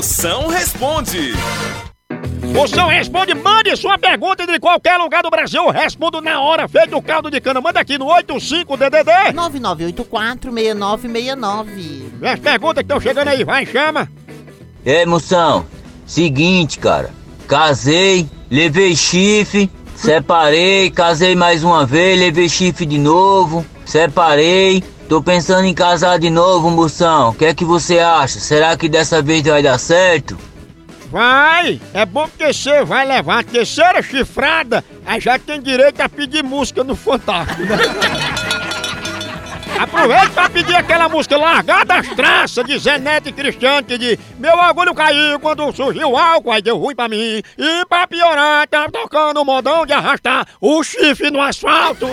Moção responde. Moção responde, mande sua pergunta de qualquer lugar do Brasil. Eu respondo na hora, feito o caldo de cana. Manda aqui no 85DDD. 9984-6969. E as perguntas que estão chegando aí, vai, chama. É, moção, seguinte, cara. Casei, levei chifre, separei, casei mais uma vez, levei chifre de novo, separei. Tô pensando em casar de novo, moção. O que é que você acha? Será que dessa vez vai dar certo? Vai! É bom porque você vai levar a terceira chifrada, aí já tem direito a pedir música no Fantástico, né? Aproveita pra pedir aquela música Largada as Traças de Zenete Cristiano que diz Meu orgulho caiu quando surgiu álcool, aí deu ruim pra mim. E pra piorar, tá tocando o modão de arrastar o chifre no asfalto.